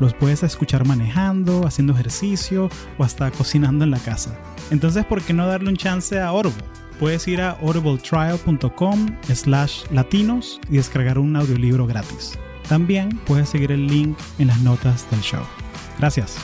Los puedes escuchar manejando, haciendo ejercicio o hasta cocinando en la casa. Entonces, ¿por qué no darle un chance a Audible? Puedes ir a audibletrial.com slash latinos y descargar un audiolibro gratis. También puedes seguir el link en las notas del show. Gracias.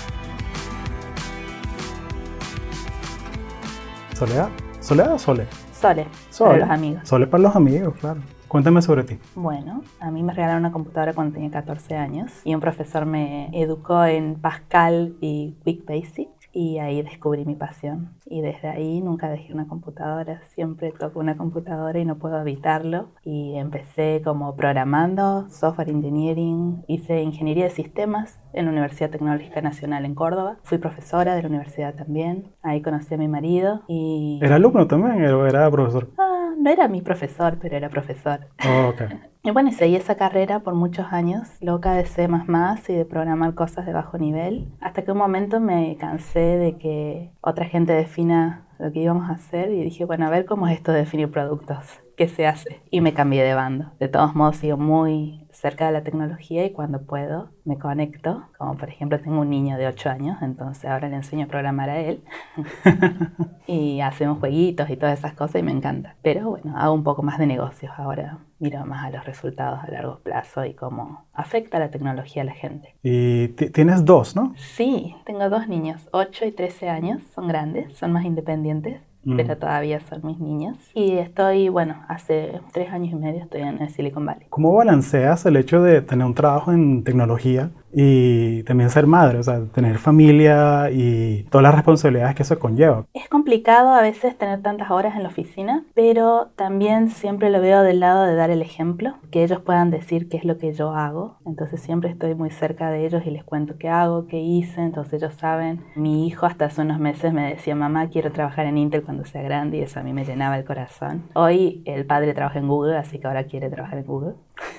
¿Soledad? ¿Soledad o Sole? Sole, Sole. para los amigos. Sole para los amigos, claro. Cuéntame sobre ti. Bueno, a mí me regalaron una computadora cuando tenía 14 años y un profesor me educó en Pascal y Quick Basic y ahí descubrí mi pasión. Y desde ahí nunca dejé una computadora, siempre toco una computadora y no puedo evitarlo. Y empecé como programando, software engineering, hice ingeniería de sistemas en la Universidad Tecnológica Nacional en Córdoba. Fui profesora de la universidad también. Ahí conocí a mi marido y... ¿Era alumno también o era profesor? Ah, no era mi profesor, pero era profesor. Oh, ok. Y bueno, seguí esa carrera por muchos años, loca de C++ y de programar cosas de bajo nivel, hasta que un momento me cansé de que otra gente defina lo que íbamos a hacer y dije, bueno, a ver cómo es esto de definir productos, qué se hace. Y me cambié de bando. De todos modos, sigo muy cerca de la tecnología y cuando puedo me conecto. Como por ejemplo, tengo un niño de 8 años, entonces ahora le enseño a programar a él. y hacemos jueguitos y todas esas cosas y me encanta. Pero bueno, hago un poco más de negocios ahora. Miro más a los resultados a largo plazo y cómo afecta la tecnología a la gente. Y ti- tienes dos, ¿no? Sí, tengo dos niños, 8 y 13 años, son grandes, son más independientes, Mm. pero todavía son mis niños. Y estoy, bueno, hace tres años y medio estoy en el Silicon Valley. ¿Cómo balanceas el hecho de tener un trabajo en tecnología y también ser madre? O sea, tener familia y todas las responsabilidades que eso conlleva. Es complicado a veces tener tantas horas en la oficina, pero también siempre lo veo del lado de dar el ejemplo, que ellos puedan decir qué es lo que yo hago. Entonces siempre estoy muy cerca de ellos y les cuento qué hago, qué hice, entonces ellos saben. Mi hijo hasta hace unos meses me decía, mamá, quiero trabajar en Intel cuando sea grande y eso a mí me llenaba el corazón. Hoy el padre trabaja en Google, así que ahora quiere trabajar en Google.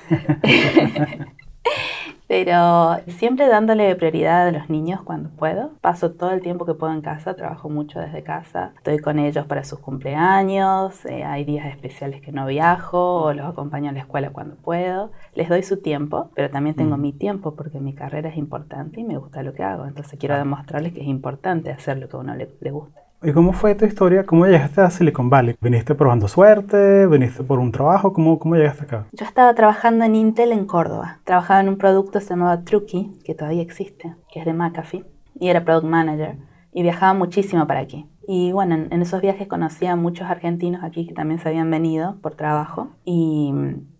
Pero siempre dándole prioridad a los niños cuando puedo. Paso todo el tiempo que puedo en casa, trabajo mucho desde casa. Estoy con ellos para sus cumpleaños, eh, hay días especiales que no viajo o los acompaño a la escuela cuando puedo. Les doy su tiempo, pero también tengo Mm. mi tiempo porque mi carrera es importante y me gusta lo que hago. Entonces quiero demostrarles que es importante hacer lo que a uno le, le gusta. ¿Y cómo fue tu historia? ¿Cómo llegaste a Silicon Valley? ¿Viniste probando suerte? ¿Viniste por un trabajo? ¿Cómo, cómo llegaste acá? Yo estaba trabajando en Intel en Córdoba. Trabajaba en un producto que se llamaba Truckee, que todavía existe, que es de McAfee, y era product manager. Y viajaba muchísimo para aquí. Y bueno, en, en esos viajes conocí a muchos argentinos aquí que también se habían venido por trabajo. Y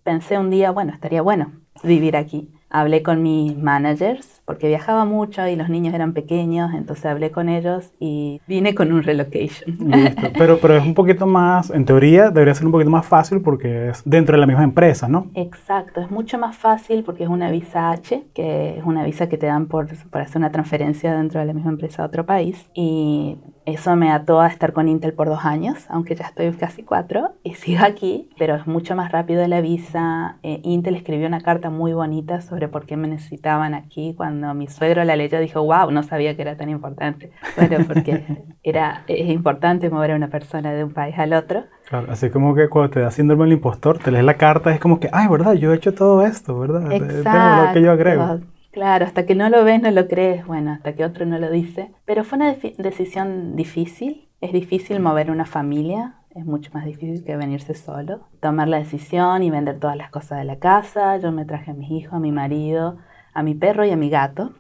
pensé un día, bueno, estaría bueno vivir aquí. Hablé con mis managers, porque viajaba mucho y los niños eran pequeños, entonces hablé con ellos y vine con un relocation. Listo. Pero, pero es un poquito más, en teoría, debería ser un poquito más fácil porque es dentro de la misma empresa, ¿no? Exacto, es mucho más fácil porque es una visa H, que es una visa que te dan por, por hacer una transferencia dentro de la misma empresa a otro país. Y eso me ató a estar con Intel por dos años, aunque ya estoy casi cuatro y sigo aquí, pero es mucho más rápido la visa. Eh, Intel escribió una carta muy bonita sobre por qué me necesitaban aquí. Cuando mi suegro la leyó dijo, wow, no sabía que era tan importante. Bueno, porque era, es importante mover a una persona de un país al otro. Claro, así como que cuando te da síndrome del impostor, te lees la carta, es como que, ay, ¿verdad? Yo he hecho todo esto, ¿verdad? Tengo lo que yo agrego. Claro, hasta que no lo ves no lo crees, bueno, hasta que otro no lo dice. Pero fue una decisión difícil, es difícil mover una familia, es mucho más difícil que venirse solo. Tomar la decisión y vender todas las cosas de la casa, yo me traje a mis hijos, a mi marido, a mi perro y a mi gato,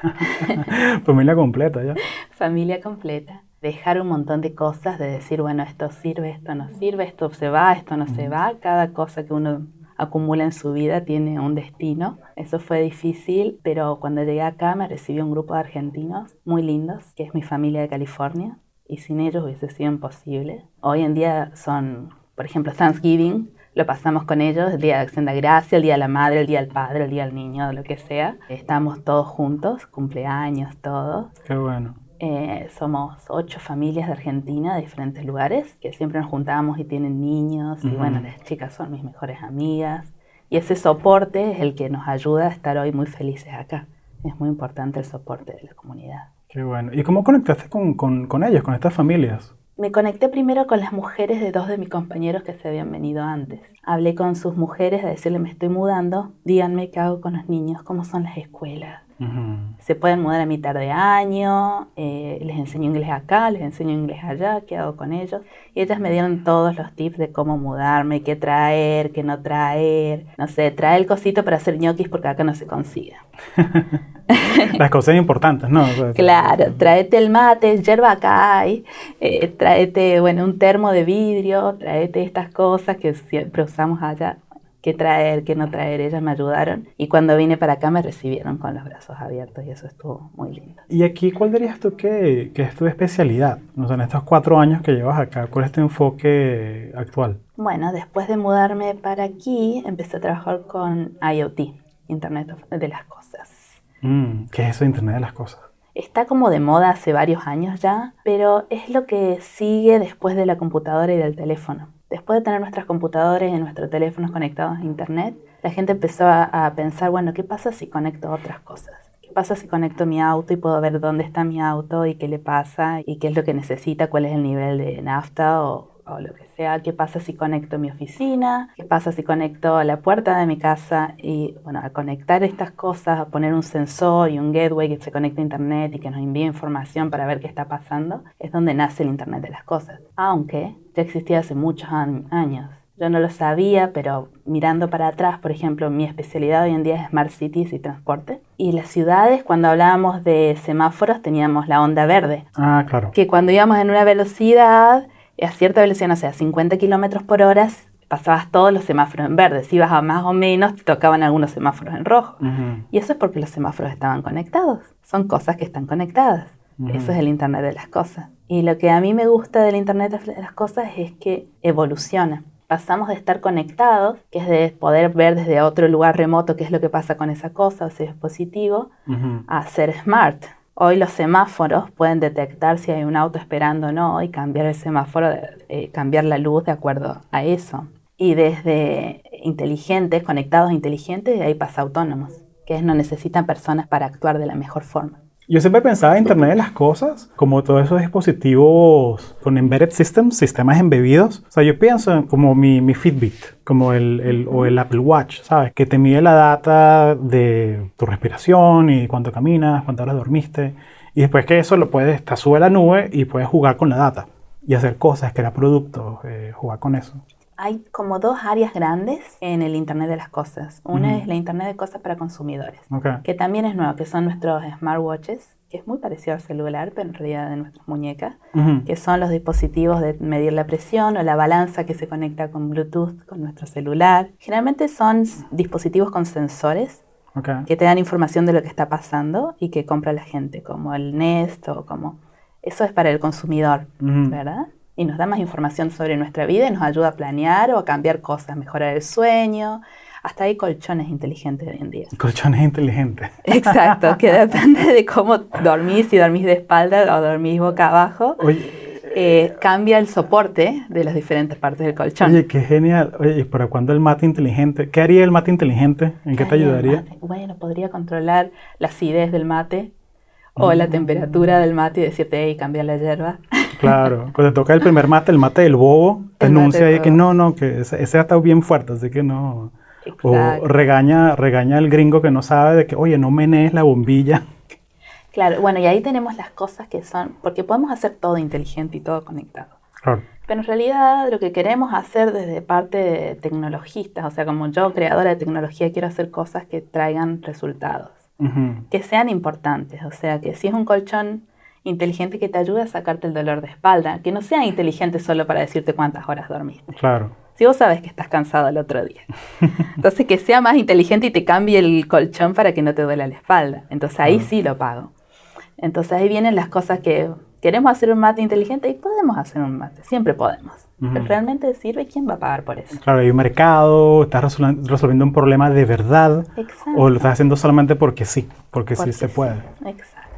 Familia completa ya. familia completa. Dejar un montón de cosas, de decir, bueno, esto sirve, esto no sirve, esto se va, esto no se va. Cada cosa que uno acumula en su vida tiene un destino. Eso fue difícil, pero cuando llegué acá me recibió un grupo de argentinos muy lindos, que es mi familia de California, y sin ellos hubiese sido imposible. Hoy en día son, por ejemplo, Thanksgiving, lo pasamos con ellos, el día de acción de gracia, el día de la madre, el día del padre, el día del niño, lo que sea. Estamos todos juntos, cumpleaños, todo. Qué bueno. Eh, somos ocho familias de Argentina de diferentes lugares que siempre nos juntábamos y tienen niños. Y bueno, las chicas son mis mejores amigas. Y ese soporte es el que nos ayuda a estar hoy muy felices acá. Es muy importante el soporte de la comunidad. Qué bueno. ¿Y cómo conectaste con, con, con ellos, con estas familias? Me conecté primero con las mujeres de dos de mis compañeros que se habían venido antes. Hablé con sus mujeres a decirle me estoy mudando, díganme qué hago con los niños, cómo son las escuelas, se pueden mudar a mitad de año, eh, les enseño inglés acá, les enseño inglés allá, qué hago con ellos. Y ellas me dieron todos los tips de cómo mudarme, qué traer, qué no traer. No sé, trae el cosito para hacer ñoquis porque acá no se consigue. Las cosas importantes, ¿no? claro, tráete el mate, yerba acá hay, eh, tráete, bueno, un termo de vidrio, tráete estas cosas que siempre usamos allá qué traer, qué no traer, ellas me ayudaron y cuando vine para acá me recibieron con los brazos abiertos y eso estuvo muy lindo. ¿Y aquí cuál dirías tú que, que es tu especialidad? O sea, en estos cuatro años que llevas acá, ¿cuál es tu enfoque actual? Bueno, después de mudarme para aquí, empecé a trabajar con IoT, Internet de las Cosas. Mm, ¿Qué es eso Internet de las Cosas? Está como de moda hace varios años ya, pero es lo que sigue después de la computadora y del teléfono. Después de tener nuestras computadoras y nuestros teléfonos conectados a Internet, la gente empezó a, pensar, bueno, ¿qué pasa si conecto otras cosas? ¿Qué pasa si conecto mi auto y puedo ver dónde está mi auto y qué le pasa y qué es lo que necesita, cuál es el nivel de nafta o, lo que sea? ¿Qué pasa si conecto mi oficina? ¿Qué pasa si conecto la puerta de mi casa? Y bueno, al conectar estas cosas, a poner un sensor y un gateway que se conecte a Internet y que nos envíe información para ver qué está pasando, es donde nace el Internet de las cosas. Aunque ya existía hace muchos años. Yo no lo sabía, pero mirando para atrás, por ejemplo, mi especialidad hoy en día es Smart Cities y transporte. Y las ciudades, cuando hablábamos de semáforos, teníamos la onda verde. Ah, claro. Que cuando íbamos en una velocidad, a cierta velocidad, no sé, a 50 kilómetros por hora, pasabas todos los semáforos en verde. Si ibas a más o menos, te tocaban algunos semáforos en rojo. Y eso es porque los semáforos estaban conectados. Son cosas que están conectadas. Eso es el Internet de las cosas. Y lo que a mí me gusta del Internet de las cosas es que evoluciona. Pasamos de estar conectados, que es de poder ver desde otro lugar remoto qué es lo que pasa con esa cosa o ese dispositivo, a ser smart. Hoy los semáforos pueden detectar si hay un auto esperando o no y cambiar el semáforo, eh, cambiar la luz de acuerdo a eso. Y desde inteligentes, conectados inteligentes, de ahí pasa autónomos, que no necesitan personas para actuar de la mejor forma. Yo siempre pensaba en Internet de las Cosas como todos esos dispositivos con embedded systems, sistemas embebidos. O sea, yo pienso como mi, mi Fitbit, como el, el, o el Apple Watch, ¿sabes? Que te mide la data de tu respiración y cuánto caminas, cuántas horas dormiste. Y después que eso lo puedes, te sube a la nube y puedes jugar con la data y hacer cosas, crear productos, eh, jugar con eso hay como dos áreas grandes en el Internet de las Cosas. Una es la Internet de Cosas para consumidores, que también es nuevo, que son nuestros smartwatches, que es muy parecido al celular, pero en realidad de nuestras muñecas, que son los dispositivos de medir la presión o la balanza que se conecta con Bluetooth con nuestro celular. Generalmente son dispositivos con sensores que te dan información de lo que está pasando y que compra la gente, como el Nest o como... Eso es para el consumidor, ¿verdad? Y nos da más información sobre nuestra vida y nos ayuda a planear o a cambiar cosas, mejorar el sueño. Hasta hay colchones inteligentes hoy en día. Colchones inteligentes. Exacto, que depende de cómo dormís, si dormís de espalda o dormís boca abajo. Eh, cambia el soporte de las diferentes partes del colchón. Oye, qué genial. Oye, ¿y para cuándo el mate inteligente? ¿Qué haría el mate inteligente? ¿En qué te ayudaría? Bueno, podría controlar la acidez del mate o la mm. temperatura del mate y decirte, hey, cambia la hierba. Claro, cuando toca el primer mate, el mate del bobo, te anuncia ahí que no, no, que ese, ese está bien fuerte, así que no. O regaña, regaña al gringo que no sabe de que, oye, no menees la bombilla. Claro, bueno, y ahí tenemos las cosas que son, porque podemos hacer todo inteligente y todo conectado. Claro. Pero en realidad lo que queremos hacer desde parte de tecnologistas, o sea, como yo, creadora de tecnología, quiero hacer cosas que traigan resultados, que sean importantes. O sea, que si es un colchón inteligente que te ayude a sacarte el dolor de espalda, que no sea inteligente solo para decirte cuántas horas dormiste. Claro. Si vos sabes que estás cansado el otro día. Entonces que sea más inteligente y te cambie el colchón para que no te duela la espalda. Entonces ahí sí lo pago. Entonces ahí vienen las cosas que queremos hacer un mate inteligente y podemos hacer un mate, siempre podemos. Pero realmente sirve, ¿quién va a pagar por eso? Claro, hay un mercado, estás resolviendo un problema de verdad Exacto. o lo estás haciendo solamente porque sí, porque, sí se puede. Exacto.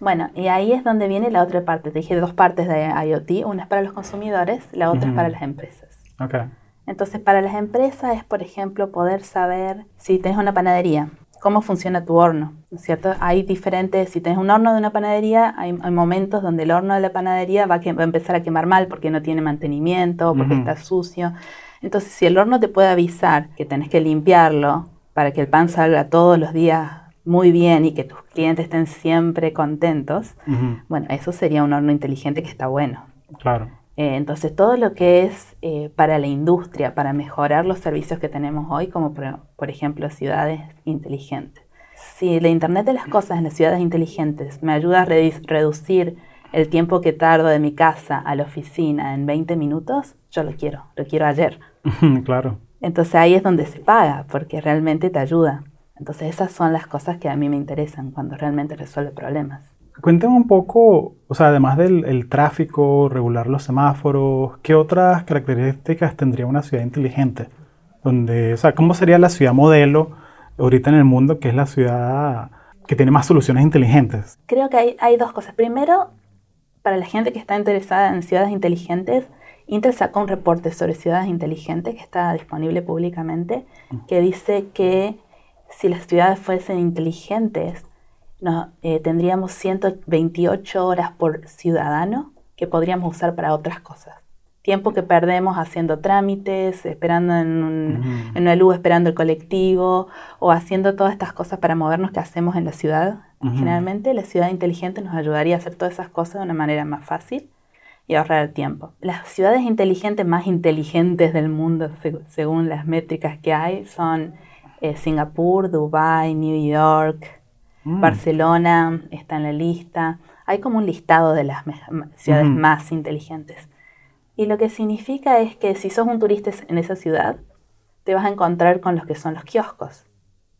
Bueno, y ahí es donde viene la otra parte. Te dije dos partes de IoT. Una es para los consumidores, la otra es para las empresas. Okay. Entonces, para las empresas es, por ejemplo, poder saber si tienes una panadería, cómo funciona tu horno, ¿no es cierto? Hay diferentes, si tienes un horno de una panadería, hay, momentos donde el horno de la panadería va a, va a, empezar a quemar mal porque no tiene mantenimiento, porque está sucio. Entonces, si el horno te puede avisar que tenés que limpiarlo para que el pan salga todos los días muy bien y que tus clientes estén siempre contentos, bueno, eso sería un horno inteligente que está bueno. Claro. Eh, entonces, todo lo que es eh, para la industria, para mejorar los servicios que tenemos hoy, como por, ejemplo ciudades inteligentes. Si la Internet de las Cosas en las ciudades inteligentes me ayuda a reducir el tiempo que tardo de mi casa a la oficina en 20 minutos, yo lo quiero, lo quiero ayer. claro. Entonces ahí es donde se paga, porque realmente te ayuda. Entonces esas son las cosas que a mí me interesan cuando realmente resuelve problemas. Cuéntame un poco, o sea, además del tráfico, regular los semáforos, ¿qué otras características tendría una ciudad inteligente? Donde, o sea, ¿cómo sería la ciudad modelo ahorita en el mundo que es la ciudad que tiene más soluciones inteligentes? Creo que hay, hay dos cosas. Primero, para la gente que está interesada en ciudades inteligentes, Intel sacó un reporte sobre ciudades inteligentes que está disponible públicamente, que dice que si las ciudades fuesen inteligentes, no, eh, tendríamos 128 horas por ciudadano que podríamos usar para otras cosas. Tiempo que perdemos haciendo trámites, esperando en, una luz, esperando el colectivo o haciendo todas estas cosas para movernos que hacemos en la ciudad. Generalmente la ciudad inteligente nos ayudaría a hacer todas esas cosas de una manera más fácil y ahorrar el tiempo. Las ciudades inteligentes más inteligentes del mundo, según las métricas que hay, son eh, Singapur, Dubai, New York, Mm. Barcelona está en la lista. Hay como un listado de las ciudades más inteligentes. Y lo que significa es que si sos un turista en esa ciudad, te vas a encontrar con los que son los kioscos,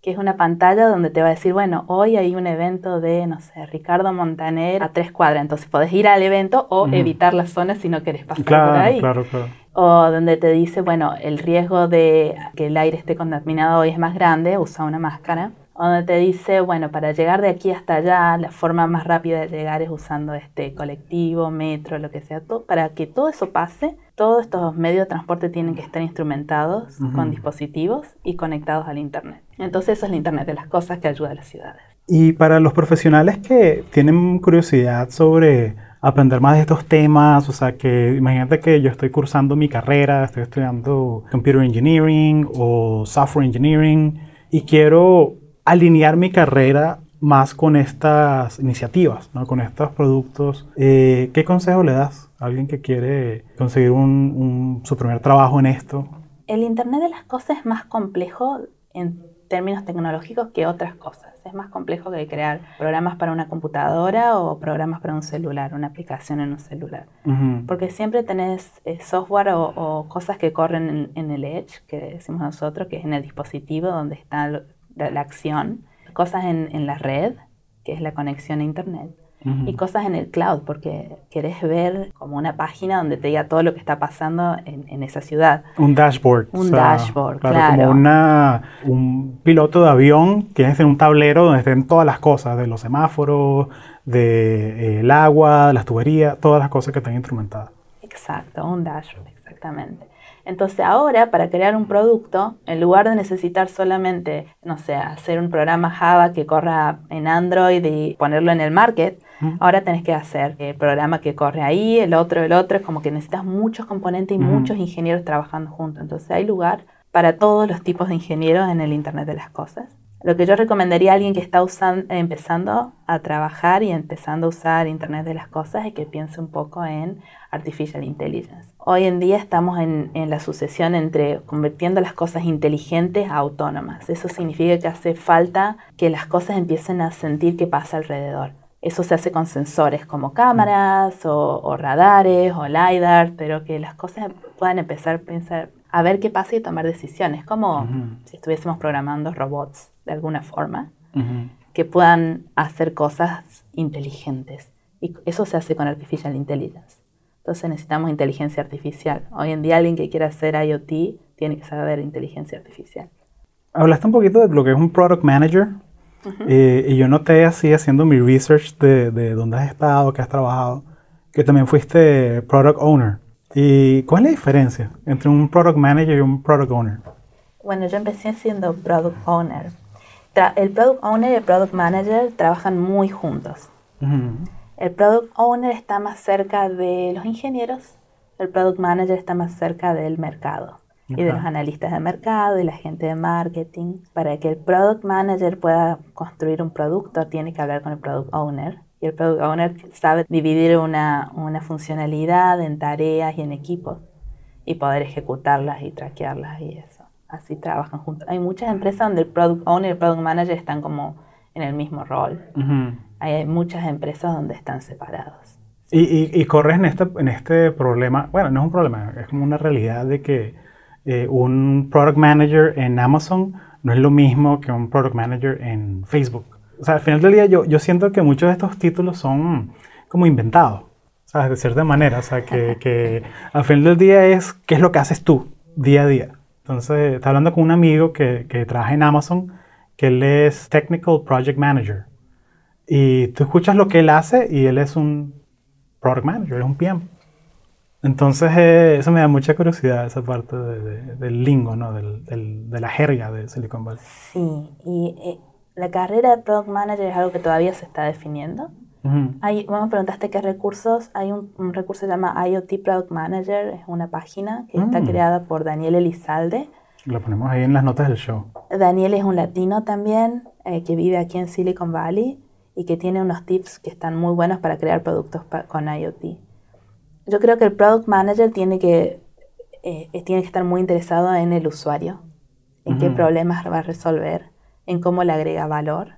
que es una pantalla donde te va a decir, bueno, hoy hay un evento de, no sé, Ricardo Montaner a tres cuadras, entonces podés ir al evento o evitar la zona si no querés pasar por ahí. Claro, claro. O donde te dice, bueno, el riesgo de que el aire esté contaminado hoy es más grande, usa una máscara donde te dice, bueno, para llegar de aquí hasta allá, la forma más rápida de llegar es usando este colectivo, metro, lo que sea, todo, para que todo eso pase, todos estos medios de transporte tienen que estar instrumentados con dispositivos y conectados al Internet. Entonces eso es el Internet de las cosas que ayuda a las ciudades. Y para los profesionales que tienen curiosidad sobre aprender más de estos temas, o sea, que imagínate que yo estoy cursando mi carrera, estoy estudiando Computer Engineering o Software Engineering y quiero alinear mi carrera más con estas iniciativas, ¿no? con estos productos. Eh, ¿Qué consejo le das a alguien que quiere conseguir su primer trabajo en esto? El Internet de las Cosas es más complejo en términos tecnológicos que otras cosas. Es más complejo que crear programas para una computadora o programas para un celular, una aplicación en un celular. Porque siempre tenés eh, software o, cosas que corren en, en, el edge, que decimos nosotros, que es en el dispositivo donde está la, acción, cosas en, en, la red, que es la conexión a Internet, y cosas en el cloud, porque querés ver como una página donde te diga todo lo que está pasando en, en esa ciudad. Un dashboard. Un dashboard, claro. Como una, un piloto de avión que es en un tablero donde estén todas las cosas, de los semáforos, del de, agua, de las tuberías, todas las cosas que están instrumentadas. Exacto, un dashboard, exactamente. Entonces ahora para crear un producto, en lugar de necesitar solamente, no sé, hacer un programa Java que corra en Android y ponerlo en el market, ahora tenés que hacer el programa que corre ahí, el otro, el otro, es como que necesitas muchos componentes y muchos ingenieros trabajando juntos. Entonces hay lugar para todos los tipos de ingenieros en el Internet de las Cosas. Lo que yo recomendaría a alguien que está usando, empezando a trabajar y empezando a usar Internet de las Cosas es que piense un poco en Artificial Intelligence. Hoy en día estamos en, en, la sucesión entre convirtiendo las cosas inteligentes a autónomas. Eso significa que hace falta que las cosas empiecen a sentir qué pasa alrededor. Eso se hace con sensores como cámaras o, radares o LiDAR, pero que las cosas puedan empezar a pensar, a ver qué pasa y tomar decisiones, como si estuviésemos programando robots de alguna forma, que puedan hacer cosas inteligentes. Y eso se hace con Artificial Intelligence. Entonces necesitamos inteligencia artificial. Hoy en día alguien que quiera hacer IoT tiene que saber inteligencia artificial. Hablaste un poquito de lo que es un Product Manager. Eh, y yo noté así, haciendo mi research de, de dónde has estado, qué has trabajado, que también fuiste product owner. ¿Y cuál es la diferencia entre un product manager y un product owner? Bueno, yo empecé siendo product owner. Tra- el product owner y el product manager trabajan muy juntos. Ujú. El product owner está más cerca de los ingenieros, el product manager está más cerca del mercado y de los analistas de mercado y la gente de marketing. Para que el product manager pueda construir un producto, tiene que hablar con el product owner. Y el product owner sabe dividir una, una funcionalidad en tareas y en equipos y poder ejecutarlas y traquearlas y eso. Así trabajan juntos. Hay muchas empresas donde el product owner y el product manager están como en el mismo rol. Ujú. Hay muchas empresas donde están separados. Y, y, y corres en este, en este problema, bueno, no es un problema, es como una realidad de que eh, un product manager en Amazon no es lo mismo que un product manager en Facebook. O sea, al final del día yo, yo siento que muchos de estos títulos son como inventados, ¿sabes? De cierta manera, o sea, que, que al final del día es qué es lo que haces tú día a día. Entonces, está hablando con un amigo que, que trabaja en Amazon, que él es Technical Project Manager. Y tú escuchas lo que él hace y él es un product manager, es un PM. Entonces, eh, eso me da mucha curiosidad, esa parte de- de- del lingo, ¿no? Del- del- de la jerga de Silicon Valley. Sí, y eh, la carrera de Product Manager es algo que todavía se está definiendo. Ujú. Hay, vos me preguntaste qué recursos. Hay un, un recurso que se llama IoT Product Manager, es una página que está Mm. creada por Daniel Elizalde. Lo ponemos ahí en las notas del show. Daniel es un latino también eh, que vive aquí en Silicon Valley y que tiene unos tips que están muy buenos para crear productos pa- con IoT. Yo creo que el Product Manager tiene que, eh, tiene que estar muy interesado en el usuario, en qué problemas va a resolver, en cómo le agrega valor.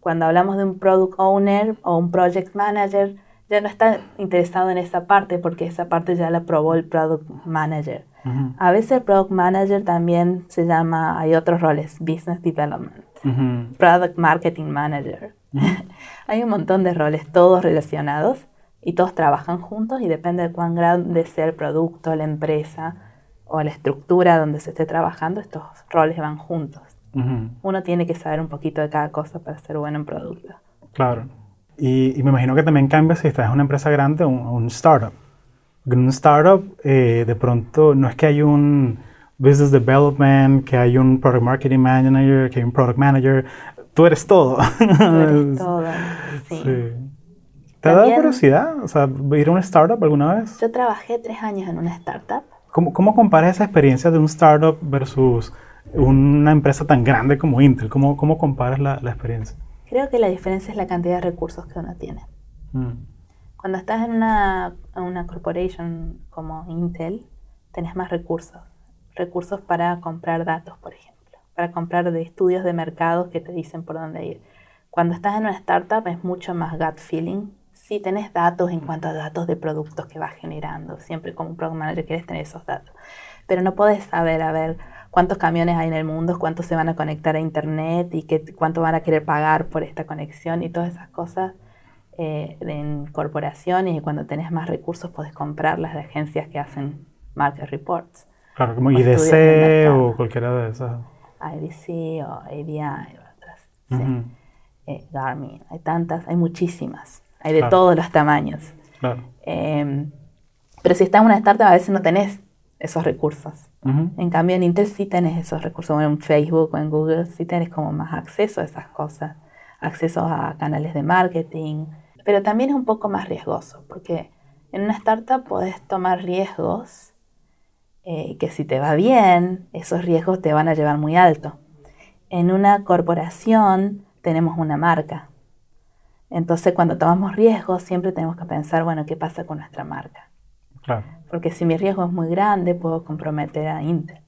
Cuando hablamos de un Product Owner o un Project Manager, ya no está interesado en esa parte porque esa parte ya la probó el Product Manager. A veces el Product Manager también se llama, hay otros roles, Business Development. Product Marketing Manager. hay un montón de roles, todos relacionados y todos trabajan juntos y depende de cuán grande sea el producto, la empresa o la estructura donde se esté trabajando, estos roles van juntos. Uno tiene que saber un poquito de cada cosa para ser bueno en producto. Claro. Y, y me imagino que también cambia si estás en una empresa grande o un, o un startup. En un startup, eh, de pronto, no es que hay un business development, que hay un product marketing manager, que hay un product manager. Tú eres todo. Tú eres todo. sí. Sí. ¿Te ha dado curiosidad? O sea, ir a un startup alguna vez? Yo trabajé tres años en una startup ¿Cómo, cómo comparas esa experiencia de un startup versus una empresa tan grande como Intel? ¿Cómo, cómo comparas la, la experiencia? Creo que la diferencia es la cantidad de recursos que uno tiene. Mm. Cuando estás en una, una corporation como Intel, tenés más recursos. Recursos para comprar datos, por ejemplo. Para comprar de estudios de mercados que te dicen por dónde ir. Cuando estás en una startup es mucho más gut feeling. Sí, tenés datos en cuanto a datos de productos que vas generando. Siempre como un product manager quieres tener esos datos. Pero no puedes saber, a ver, cuántos camiones hay en el mundo, cuántos se van a conectar a internet y qué, cuánto van a querer pagar por esta conexión y todas esas cosas eh, en corporaciones y cuando tenés más recursos podés comprarlas de agencias que hacen market reports, Claro, como IDC o cualquiera de esas. IDC o ABI o otras, sí. Eh, Garmin, hay tantas, hay muchísimas, hay de Claro. todos los tamaños. Claro. Eh, pero si estás en una startup a veces no tenés esos recursos. En cambio en Intel sí tenés esos recursos, o en Facebook o en Google sí tenés como más acceso a esas cosas, acceso a canales de marketing, pero también es un poco más riesgoso, porque en una startup podés tomar riesgos eh, que si te va bien, esos riesgos te van a llevar muy alto. En una corporación tenemos una marca. Entonces cuando tomamos riesgos siempre tenemos que pensar, bueno, ¿qué pasa con nuestra marca? Claro. Porque si mi riesgo es muy grande, puedo comprometer a Intel.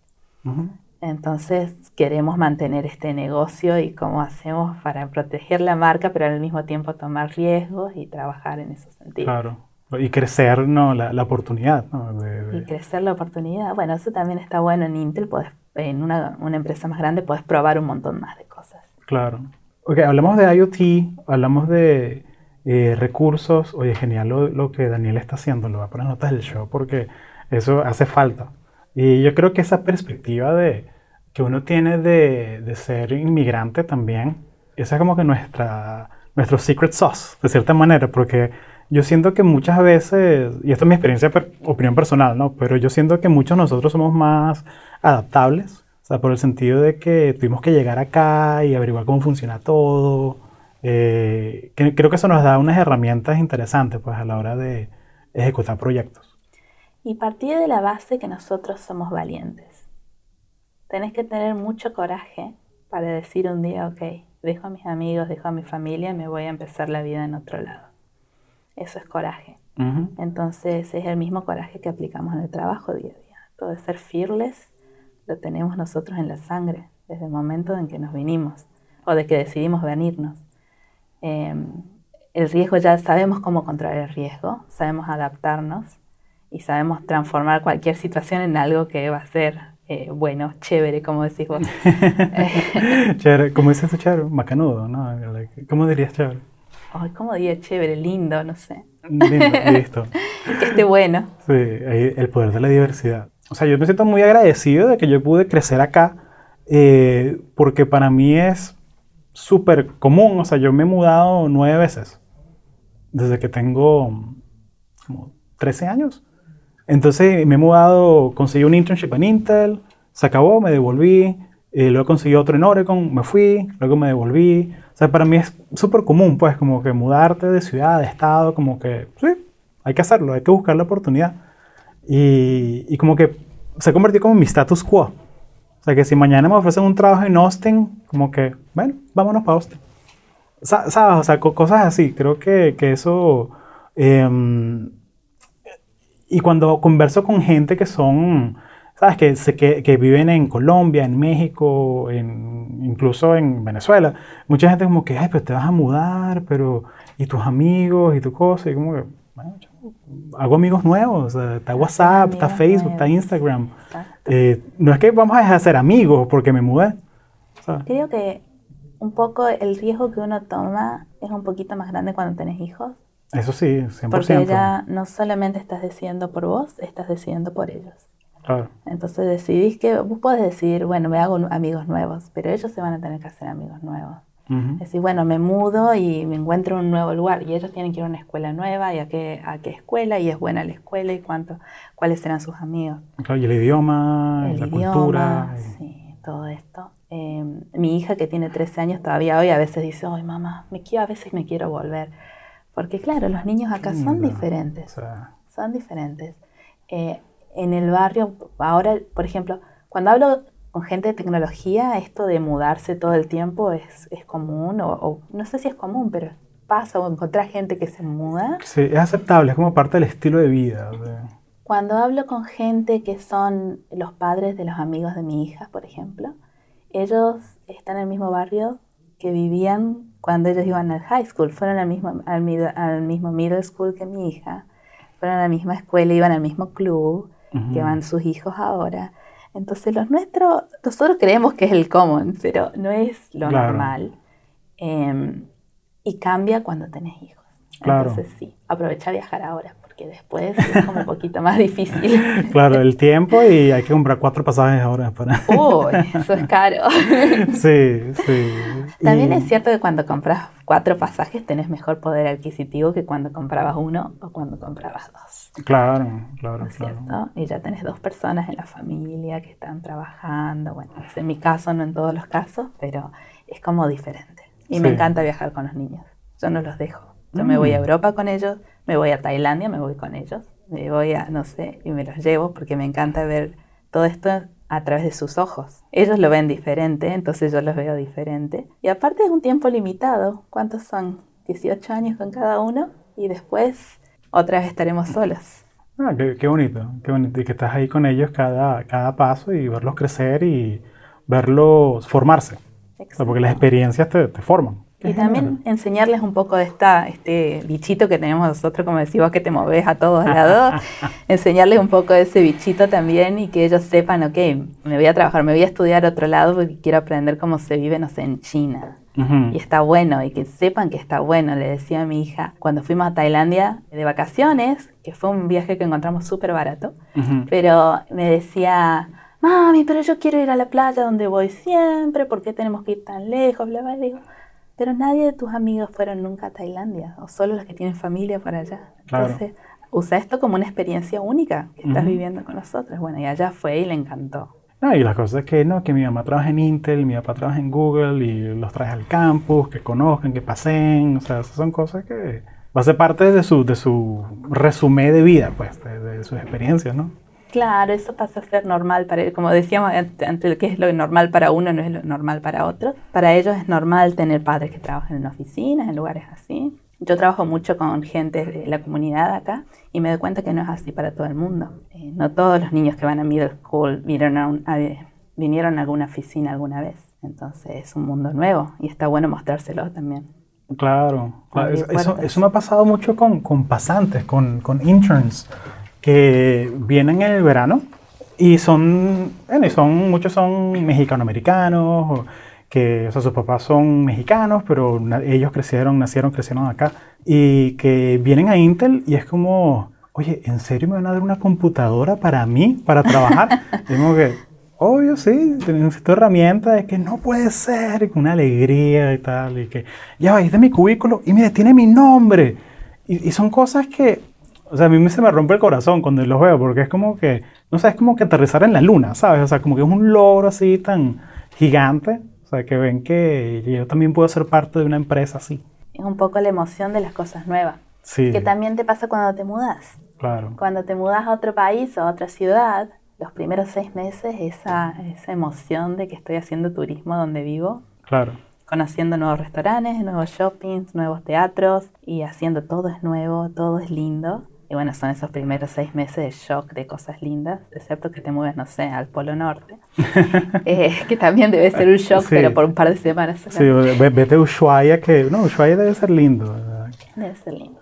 Ujú. Entonces queremos mantener este negocio y cómo hacemos para proteger la marca, pero al mismo tiempo tomar riesgos y trabajar en ese sentido. Claro. Y crecer ¿no? la, la oportunidad. ¿no? De- de- Y crecer la oportunidad. Bueno, eso también está bueno en Intel. Podés, en una, una empresa más grande puedes probar un montón más de cosas. Claro. Ok, hablamos de IoT, hablamos de eh, recursos. Oye, genial lo, lo que Daniel está haciendo. Lo voy a poner en notas del show porque eso hace falta. Y yo creo que esa perspectiva de que uno tiene de, de ser inmigrante también esa es como que nuestra, nuestro secret sauce, de cierta manera, porque yo siento que muchas veces, y esto es mi experiencia, opinión personal, ¿no? Pero yo siento que muchos de nosotros somos más adaptables, o sea, por el sentido de que tuvimos que llegar acá y averiguar cómo funciona todo. Eh, creo que eso nos da unas herramientas interesantes, pues, a la hora de ejecutar proyectos. Y partir de la base que nosotros somos valientes. Tenés que tener mucho coraje para decir un día, ok, dejo a mis amigos, dejo a mi familia y me voy a empezar la vida en otro lado. Eso es coraje. Entonces es el mismo coraje que aplicamos en el trabajo día a día. Todo de ser fearless lo tenemos nosotros en la sangre desde el momento en que nos vinimos o de que decidimos venirnos. Em, el riesgo ya sabemos cómo controlar el riesgo, sabemos adaptarnos y sabemos transformar cualquier situación en algo que va a ser eh, bueno, chévere, como decís vos. chévere, como dices tú, chévere, macanudo, ¿no? ¿Cómo dirías chévere? Ay, ¿cómo diría chévere? Lindo, no sé. Lindo, listo. que esté bueno. Sí, el poder de la diversidad. O sea, yo me siento muy agradecido de que yo pude crecer acá, eh, porque para mí es súper común. O sea, yo me he mudado nueve veces desde que tengo como 13 años. Entonces me he mudado, conseguí un internship en Intel, se acabó, me devolví, eh, luego conseguí otro en Oregon, me fui, luego me devolví. O sea, para mí es súper común, pues, como que mudarte de ciudad, de estado, como que, sí, hay que hacerlo, hay que buscar la oportunidad. Y, y como que se convirtió como en mi status quo. O sea, que si mañana me ofrecen un trabajo en Austin, como que, bueno, vámonos para Austin. ¿Sabes? O sea, cosas así. Creo que, que eso... Eh, y cuando converso con gente que son, ¿sabes? Que, que, que viven en Colombia, en México, en, incluso en Venezuela, mucha gente como que, ay, pero te vas a mudar, pero, ¿y tus amigos y tu cosa? Y como que, bueno, hago amigos nuevos, está WhatsApp, está Facebook, está Instagram. Eh, no es que vamos a dejar de ser amigos porque me mudé. Creo que un poco el riesgo que uno toma es un poquito más grande cuando tenés hijos eso sí, 100%. Porque ya no solamente estás decidiendo por vos, estás decidiendo por ellos. Claro. Entonces decidís que vos podés decir, bueno, me hago amigos nuevos, pero ellos se van a tener que hacer amigos nuevos. Es decir, bueno, me mudo y me encuentro en un nuevo lugar y ellos tienen que ir a una escuela nueva y a qué, a qué escuela y es buena la escuela y cuánto, cuáles serán sus amigos. Claro, y el idioma, el la idioma, cultura. Sí, todo esto. Em, mi hija que tiene 13 años todavía hoy a veces dice, ay mamá, me quiero, a veces me quiero volver porque claro, los niños acá son diferentes. Son diferentes. Eh, en el barrio, ahora, por ejemplo, cuando hablo con gente de tecnología, esto de mudarse todo el tiempo es, es común, o, no sé si es común, pero pasa o encontrar gente que se muda. Sí, es aceptable, es como parte del estilo de vida. Cuando hablo con gente que son los padres de los amigos de mi hija, por ejemplo, ellos están en el mismo barrio que vivían cuando ellos iban al high school, fueron al mismo, al, mismo middle school que mi hija, fueron a la misma escuela, iban al mismo club que van sus hijos ahora. Entonces los nuestros, nosotros creemos que es el common, pero no es lo normal. Em, y cambia cuando tenés hijos. Entonces sí, aprovecha a viajar ahora después es como un poquito más difícil. Claro, el tiempo y hay que comprar cuatro pasajes ahora para... Uy, eso es caro. Sí, sí. También es cierto que cuando compras cuatro pasajes tenés mejor poder adquisitivo que cuando comprabas uno o cuando comprabas dos. Claro, claro, es cierto? Y ya tenés dos personas en la familia que están trabajando. Bueno, en mi caso, no en todos los casos, pero es como diferente. Y me encanta viajar con los niños. Yo no los dejo. Yo me voy a mm. Europa con ellos, me voy a Tailandia, me voy con ellos, me voy a, no sé, y me los llevo porque me encanta ver todo esto a través de sus ojos. Ellos lo ven diferente, entonces yo los veo diferente. Y aparte es un tiempo limitado. ¿Cuántos son? 18 años con cada uno y después otra vez estaremos solos. Ah, qué, bonito, qué bonito. Y que estás ahí con ellos cada, cada paso y verlos crecer y verlos formarse. porque las experiencias te, te forman. Y también enseñarles un poco de esta, este bichito que tenemos nosotros, como decís vos, que te moves a todos lados, enseñarles un poco de ese bichito también y que ellos sepan, ok, me voy a trabajar, me voy a estudiar a otro lado porque quiero aprender cómo se vive, no sé, en China. Y está bueno, y que sepan que está bueno, le decía a mi hija, cuando fuimos a Tailandia de vacaciones, que fue un viaje que encontramos súper barato, pero me decía, mami, pero yo quiero ir a la playa donde voy siempre, ¿por qué tenemos que ir tan lejos? Bla, bla, digo, Pero nadie de tus amigos fueron nunca a Tailandia, o solo los que tienen familia por allá. Claro. Entonces, usa esto como una experiencia única que estás viviendo con nosotros. Bueno, y allá fue y le encantó. No, y la cosa es que no, que mi mamá trabaja en Intel, mi papá trabaja en Google y los traes al campus, que conozcan, que pasen, o sea, esas son cosas que va a ser parte de su, de su resumen de vida, pues, de, de sus experiencias, ¿no? Claro, eso pasa a ser normal para como decíamos ante lo que es lo normal para uno no es lo normal para otro. Para ellos es normal tener padres que trabajan en oficinas, en lugares así. Yo trabajo mucho con gente de la comunidad acá y me doy cuenta que no es así para todo el mundo. Eh, no todos los niños que van a middle school vinieron a, un- a- vinieron a alguna oficina alguna vez. Entonces es un mundo nuevo y está bueno mostrárselo también. Claro, claro, eso, eso- eso me ha pasado mucho con, con pasantes, con, con interns, que vienen en el verano y son, bueno, y son muchos son mexicanoamericanos, que o sea, sus papás son mexicanos, pero ellos crecieron, nacieron, crecieron acá, y que vienen a Intel y es como, oye, ¿en serio me van a dar una computadora para mí, para trabajar? y como que, obvio, sí, necesito herramientas, es que no puede ser, y con una alegría y tal, y que, ya va, es de mi cubículo, y mire, tiene mi nombre. Y, y son cosas que, o sea, a mí se me rompe el corazón cuando los veo, porque es como que, no sé, es como que aterrizar en la luna, ¿sabes? O sea, como que es un logro así tan gigante, o sea, que ven que yo también puedo ser parte de una empresa así. Es un poco la emoción de las cosas nuevas. Sí, Que también te pasa cuando te mudas. claro. Cuando te mudas a otro país o a otra ciudad, los primeros seis meses, esa, esa emoción de que estoy haciendo turismo donde vivo, Claro, conociendo nuevos restaurantes, nuevos shoppings, nuevos teatros y haciendo todo es nuevo, todo es lindo. Y bueno, son esos primeros seis meses de shock de cosas lindas, excepto que te mueves, no sé, al Polo Norte, Eh, que también debe ser un shock, Sí. pero por un par de semanas. sí, ve- vete a Ushuaia, que, no, Ushuaia debe ser lindo, ¿verdad? Debe ser lindo.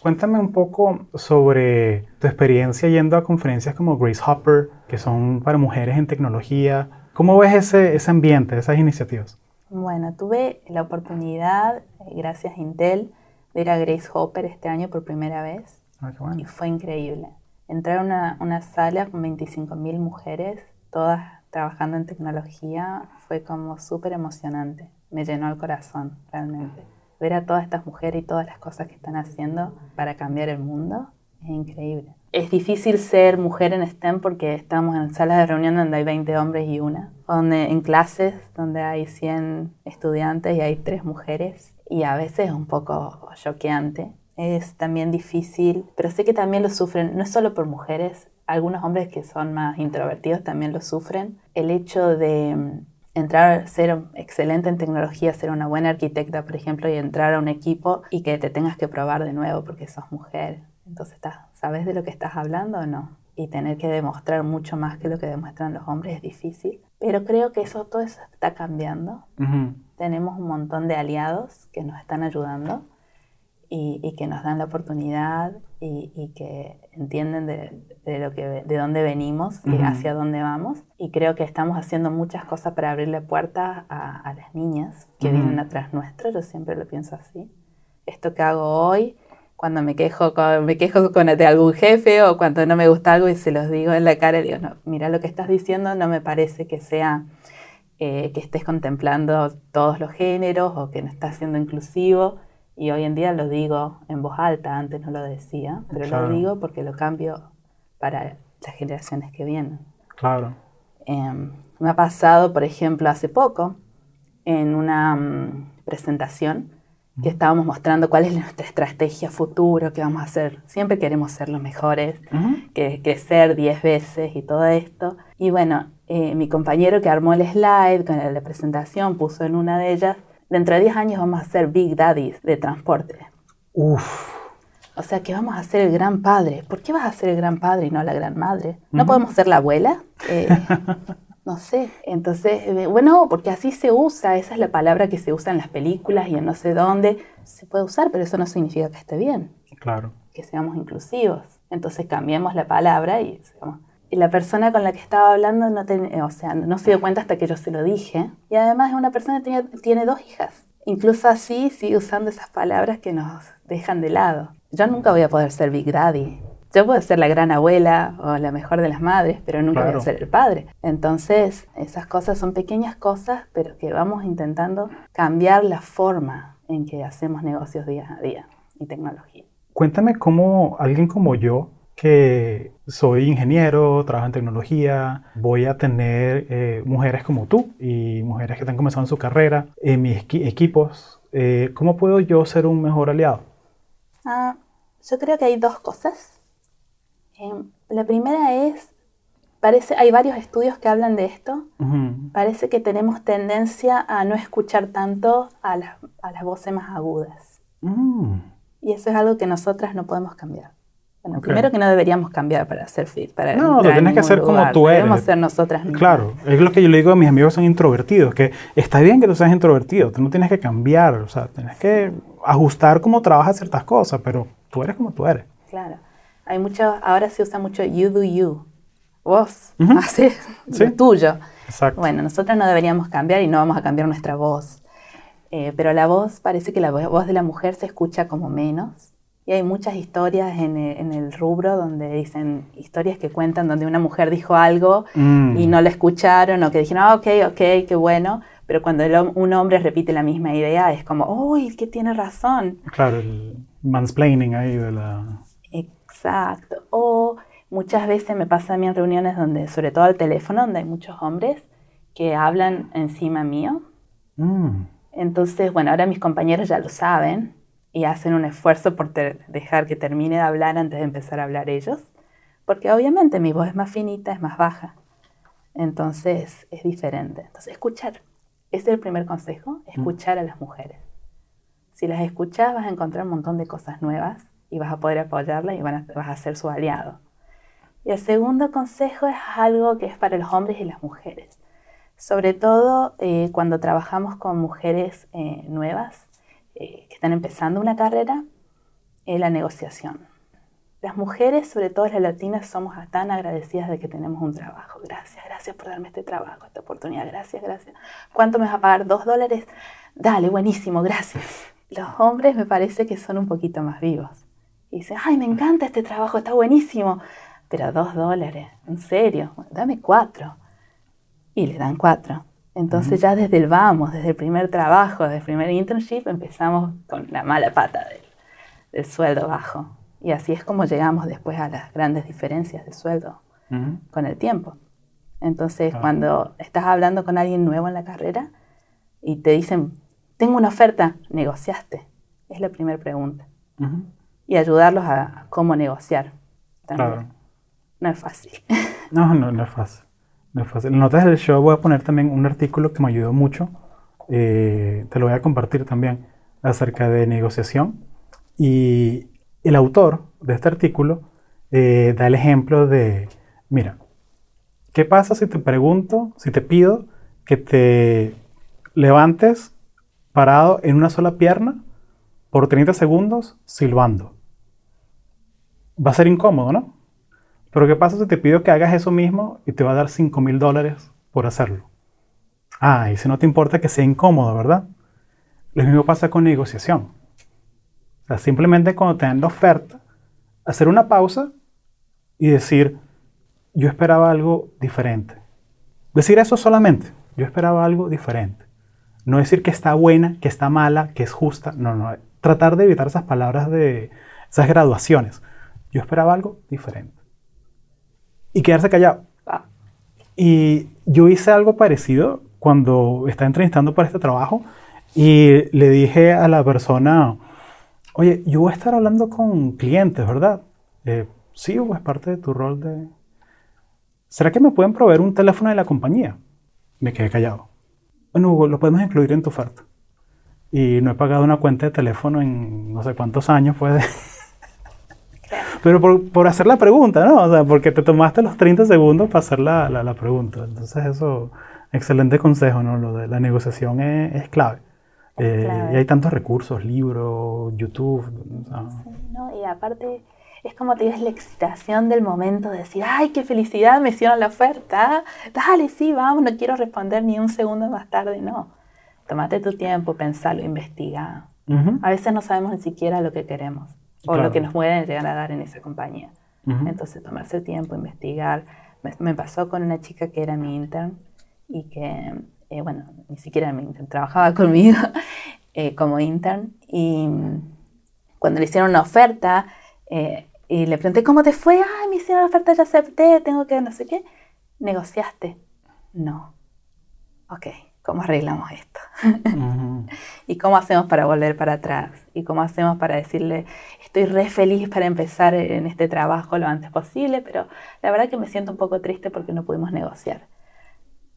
Cuéntame un poco sobre tu experiencia yendo a conferencias como Grace Hopper, que son para mujeres en tecnología. ¿Cómo ves ese, ese ambiente, esas iniciativas? Bueno, tuve la oportunidad, eh, gracias a Intel, de ir a Grace Hopper este año por primera vez Ah, qué y bueno. fue increíble. Entrar a una, una sala con 25.000 mujeres, todas trabajando en tecnología, fue como súper emocionante. Me llenó el corazón, realmente. Ver a todas estas mujeres y todas las cosas que están haciendo para cambiar el mundo es increíble. Es difícil ser mujer en STEM porque estamos en salas de reunión donde hay 20 hombres y una, donde en clases donde hay 100 estudiantes y hay 3 mujeres y a veces es un poco choqueante. Es también difícil, pero sé que también lo sufren, no es solo por mujeres, algunos hombres que son más introvertidos también lo sufren. El hecho de mm, entrar, ser excelente en tecnología, ser una buena arquitecta, por ejemplo, y entrar a un equipo y que te tengas que probar de nuevo porque sos mujer. Entonces, ¿sabes de lo que estás hablando o no? Y tener que demostrar mucho más que lo que demuestran los hombres es difícil. Pero creo que eso, todo eso está cambiando. Ujú. Tenemos un montón de aliados que nos están ayudando y, y que nos dan la oportunidad y, y que entienden de, de lo que, de dónde venimos y Ujú. hacia dónde vamos. Y creo que estamos haciendo muchas cosas para abrirle puertas a, a las niñas que Ujú. vienen atrás nuestro. Yo siempre lo pienso así. Esto que hago hoy, cuando me quejo con, me quejo con de algún jefe o cuando no me gusta algo y se los digo en la cara y digo, no, mira lo que estás diciendo no me parece que sea eh, que estés contemplando todos los géneros o que no estás siendo inclusivo. Y hoy en día lo digo en voz alta, antes no lo decía, pero Claro. lo digo porque lo cambio para las generaciones que vienen. Claro. Em, me ha pasado, por ejemplo, hace poco, en una mm, presentación, que estábamos mostrando cuál es nuestra estrategia futuro, qué vamos a hacer. Siempre queremos ser los mejores, que crecer 10 veces y todo esto. Y bueno, eh, mi compañero que armó el slide con la presentación puso en una de ellas, dentro de 10 años vamos a ser Big Daddies de transporte. Uf. O sea que vamos a ser el gran padre. ¿Por qué vas a ser el gran padre y no la gran madre? ¿No podemos ser la abuela? Eh, no sé. Entonces, eh, bueno, porque así se usa. Esa es la palabra que se usa en las películas y en no sé dónde. Se puede usar, pero eso no significa que esté bien Claro. que seamos inclusivos. Entonces cambiemos la palabra y, seamos- la persona con la que estaba hablando no, ten- o sea, no se dio cuenta hasta que yo se lo dije. Y además es una persona que tenía- tiene dos hijas. Incluso así sigue usando esas palabras que nos dejan de lado. Yo nunca voy a poder ser Big Daddy, Yo puedo ser la gran abuela o la mejor de las madres, pero nunca voy Claro. a ser el padre. Entonces, esas cosas son pequeñas cosas, pero que vamos intentando cambiar la forma en que hacemos negocios día a día y tecnología. Cuéntame cómo alguien como yo, que soy ingeniero, trabajo en tecnología, voy a tener eh, mujeres como tú y mujeres que están comenzando su carrera en mis equi- equipos. eh, ¿Cómo puedo yo ser un mejor aliado? Ah, yo creo que hay dos cosas. Em, la primera es, parece, hay varios estudios que hablan de esto. Ujú. Parece que tenemos tendencia a no escuchar tanto a las, a las voces más agudas. Mm, Y eso es algo que nosotras no podemos cambiar. Bueno, primero que no deberíamos cambiar para ser fit, para No, lo tienes que hacer como tú eres. Debemos ser nosotras mismas. Claro, es lo que yo le digo a mis amigos que son introvertidos, que está bien que tú seas introvertido, tú no tienes que cambiar, o sea, tienes que ajustar cómo trabajas ciertas cosas, pero tú eres como tú eres. Claro. Hay mucho, ahora se usa mucho you do you. Vos Ujú. haces Sí. lo tuyo. Exacto. Bueno, nosotras no deberíamos cambiar y no vamos a cambiar nuestra voz. Eh, pero la voz, parece que la vo- voz de la mujer se escucha como menos. Y hay muchas historias en el, en el rubro donde dicen historias que cuentan donde una mujer dijo algo Mm. y no la escucharon o que dijeron, ah, ok, ok, qué bueno. Pero cuando el un hombre repite la misma idea es como, uy, que tiene razón. Claro, el mansplaining ahí de la... Exacto. O muchas veces me pasa a mí en reuniones donde, sobre todo al teléfono, donde hay muchos hombres que hablan encima mío. Mm, Entonces, bueno, ahora mis compañeros ya lo saben y hacen un esfuerzo por dejar que termine de hablar antes de empezar a hablar ellos, porque obviamente mi voz es más finita, es más baja. Entonces, es diferente. Entonces, escuchar. Ese es el primer consejo, escuchar a las mujeres. Si las escuchas, vas a encontrar un montón de cosas nuevas y vas a poder apoyarlas y van a- vas a ser su aliado. Y el segundo consejo es algo que es para los hombres y las mujeres. Sobre todo eh, cuando trabajamos con mujeres eh, nuevas eh, están empezando una carrera, es la negociación. Las mujeres, sobre todo las latinas, somos tan agradecidas de que tenemos un trabajo. Gracias, gracias por darme este trabajo, esta oportunidad. Gracias, gracias. ¿Cuánto me vas a pagar? ¿Dos dólares? Dale, buenísimo, gracias. Los hombres me parece que son un poquito más vivos. Y dicen, ay, me encanta este trabajo, está buenísimo. Pero dos dólares, en serio, dame cuatro y le dan cuatro. Entonces ya desde el vamos, desde el primer trabajo, desde el primer internship, empezamos con la mala pata del, del sueldo bajo. Y así es como llegamos después a las grandes diferencias de sueldo con el tiempo. Entonces, cuando estás hablando con alguien nuevo en la carrera y te dicen, tengo una oferta, negociaste. Es la primera pregunta. Y ayudarlos a, a cómo negociar. también. Claro. No es fácil. No, no, no es fácil. No es fácil. En notas del show voy a poner también un artículo que me ayudó mucho. eh, te lo voy a compartir también acerca de negociación. Y el autor de este artículo eh, da el ejemplo de, mira, ¿qué pasa si te pregunto, si te pido que te levantes parado en una sola pierna por 30 segundos silbando? Va a ser incómodo, ¿no? Pero ¿qué pasa si te pido que hagas eso mismo y te va a dar 5 mil dólares por hacerlo? Ah, y si no te importa que sea incómodo, ¿verdad? Lo mismo pasa con negociación. O sea, simplemente cuando te dan la oferta, hacer una pausa y decir, yo esperaba algo diferente. Decir eso solamente, yo esperaba algo diferente. No decir que está buena, que está mala, que es justa. No, no. Tratar de evitar esas palabras de esas graduaciones. Yo esperaba algo diferente. Y quedarse callado. Y yo hice algo parecido cuando estaba entrevistando para este trabajo y le dije a la persona, oye, yo voy a estar hablando con clientes, ¿verdad? Eh, sí, es parte de tu rol de... ¿Será que me pueden proveer un teléfono de la compañía? Me quedé callado. Bueno, Hugo, lo podemos incluir en tu oferta. Y no he pagado una cuenta de teléfono en no sé cuántos años, pues. Pero por, por hacer la pregunta, ¿no? O sea, porque te tomaste los 30 segundos para hacer la, la, la pregunta. Entonces eso, excelente consejo, ¿no? Lo de la negociación es, es clave. Eh, clave. Y hay tantos recursos, libros, YouTube. o sea, Sí, ¿no? Y aparte, es como te la excitación del momento de decir, ay, qué felicidad, me hicieron la oferta. Dale, sí, vamos, no quiero responder ni un segundo más tarde, no. Tómate tu tiempo, pensalo, investiga. ujú, A veces no sabemos ni siquiera lo que queremos o Claro. lo que nos pueden llegar a dar en esa compañía. Ujú. Entonces, tomarse el tiempo, investigar. Me, me pasó con una chica que era mi intern y que, eh, bueno, ni siquiera era mi intern, trabajaba conmigo eh, como intern. Y mm, cuando le hicieron una oferta, eh, y le pregunté, ¿cómo te fue? Ay, me hicieron la oferta, ya acepté, tengo que no sé qué. ¿Negociaste? No. Ok, ¿cómo arreglamos esto? Ujú. ¿Y cómo hacemos para volver para atrás? ¿Y cómo hacemos para decirle, estoy re feliz para empezar en este trabajo lo antes posible, pero la verdad que me siento un poco triste porque no pudimos negociar?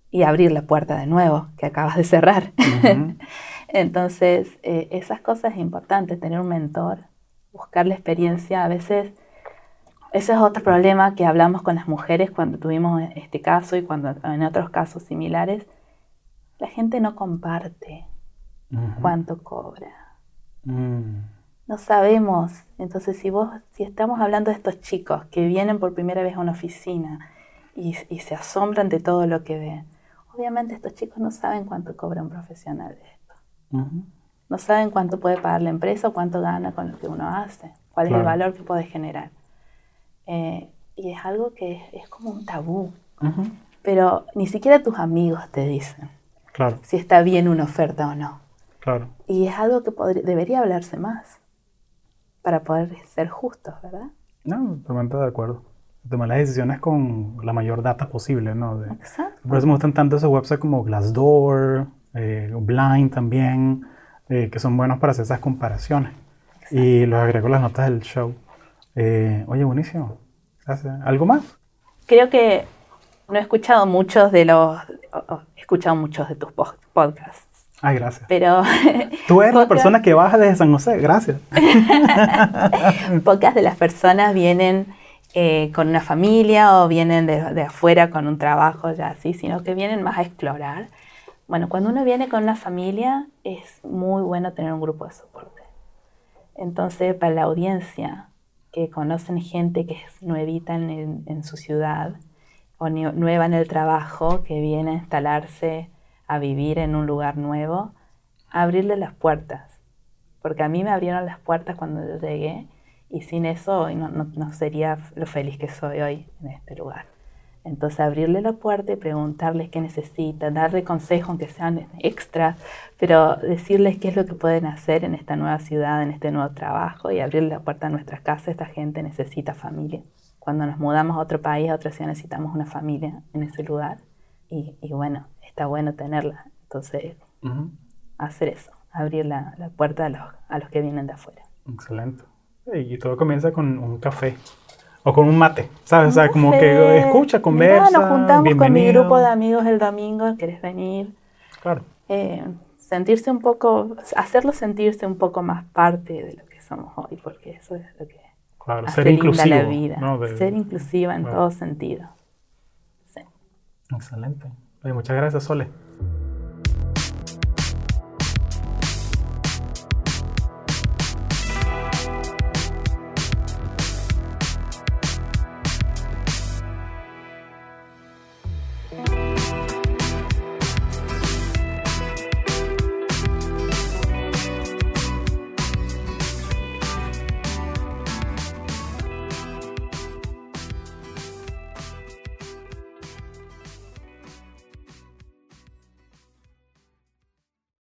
Y abrir la puerta de nuevo, que acabas de cerrar. Ujú. Entonces, eh, esas cosas es importante, tener un mentor, buscar la experiencia. A veces, ese es otro problema que hablamos con las mujeres cuando tuvimos este caso y cuando en otros casos similares. La gente no comparte cuánto cobra. Mm. No sabemos. Entonces, si vos, si estamos hablando de estos chicos que vienen por primera vez a una oficina y, y se asombran de todo lo que ven, obviamente estos chicos no saben cuánto cobra un profesional de esto. No saben cuánto puede pagar la empresa o cuánto gana con lo que uno hace, cuál es el valor que puede generar. Eh, y es algo que es, es como un tabú, pero ni siquiera tus amigos te dicen Claro, si está bien una oferta o no. claro. Y es algo que debería hablarse más para poder ser justos, ¿verdad? No, totalmente de acuerdo. Tomar las decisiones con la mayor data posible, ¿no? De- Exacto. por eso me gustan tanto esos websites como Glassdoor, eh, Blind también, eh, que son buenos para hacer esas comparaciones. Y los agrego las notas del show. Eh, oye, buenísimo. Gracias. ¿Algo más? Creo que no he escuchado muchos de los, he escuchado muchos de tus po- podcasts, Ay, gracias. pero Tú eres la persona que baja desde San José. Gracias. pocas de las personas vienen eh, con una familia o vienen de, de afuera con un trabajo ya así, sino que vienen más a explorar. Bueno, cuando uno viene con una familia es muy bueno tener un grupo de soporte. Entonces, para la audiencia que conocen gente que es nuevita en su ciudad nueva en el trabajo, que viene a instalarse, a vivir en un lugar nuevo, abrirle las puertas. Porque a mí me abrieron las puertas cuando llegué y sin eso no, no- no sería lo feliz que soy hoy en este lugar. Entonces abrirle la puerta y preguntarles qué necesitan, darle consejos aunque sean extras, pero decirles qué es lo que pueden hacer en esta nueva ciudad, en este nuevo trabajo y abrirle la puerta a nuestras casas. Esta gente necesita familia. Cuando nos mudamos a otro país, a otra ciudad, necesitamos una familia en ese lugar. Y, y bueno, está bueno tenerla. Entonces, Ujú. hacer eso, abrir la, la puerta a los, a los que vienen de afuera. Excelente. Y todo comienza con un café. O con un mate, ¿sabes? o sea, como Café. que escucha, conversa. Nos juntamos con mi bienvenido. grupo de amigos el domingo, ¿querés venir? Claro. Eh, sentirse un poco, hacerlo sentirse un poco más parte de lo que somos hoy, porque eso es lo que Claro, ser linda la vida. ¿no? De- Ser inclusiva en Claro. todo sentido. Sí. Excelente. Oye, muchas gracias, Sole.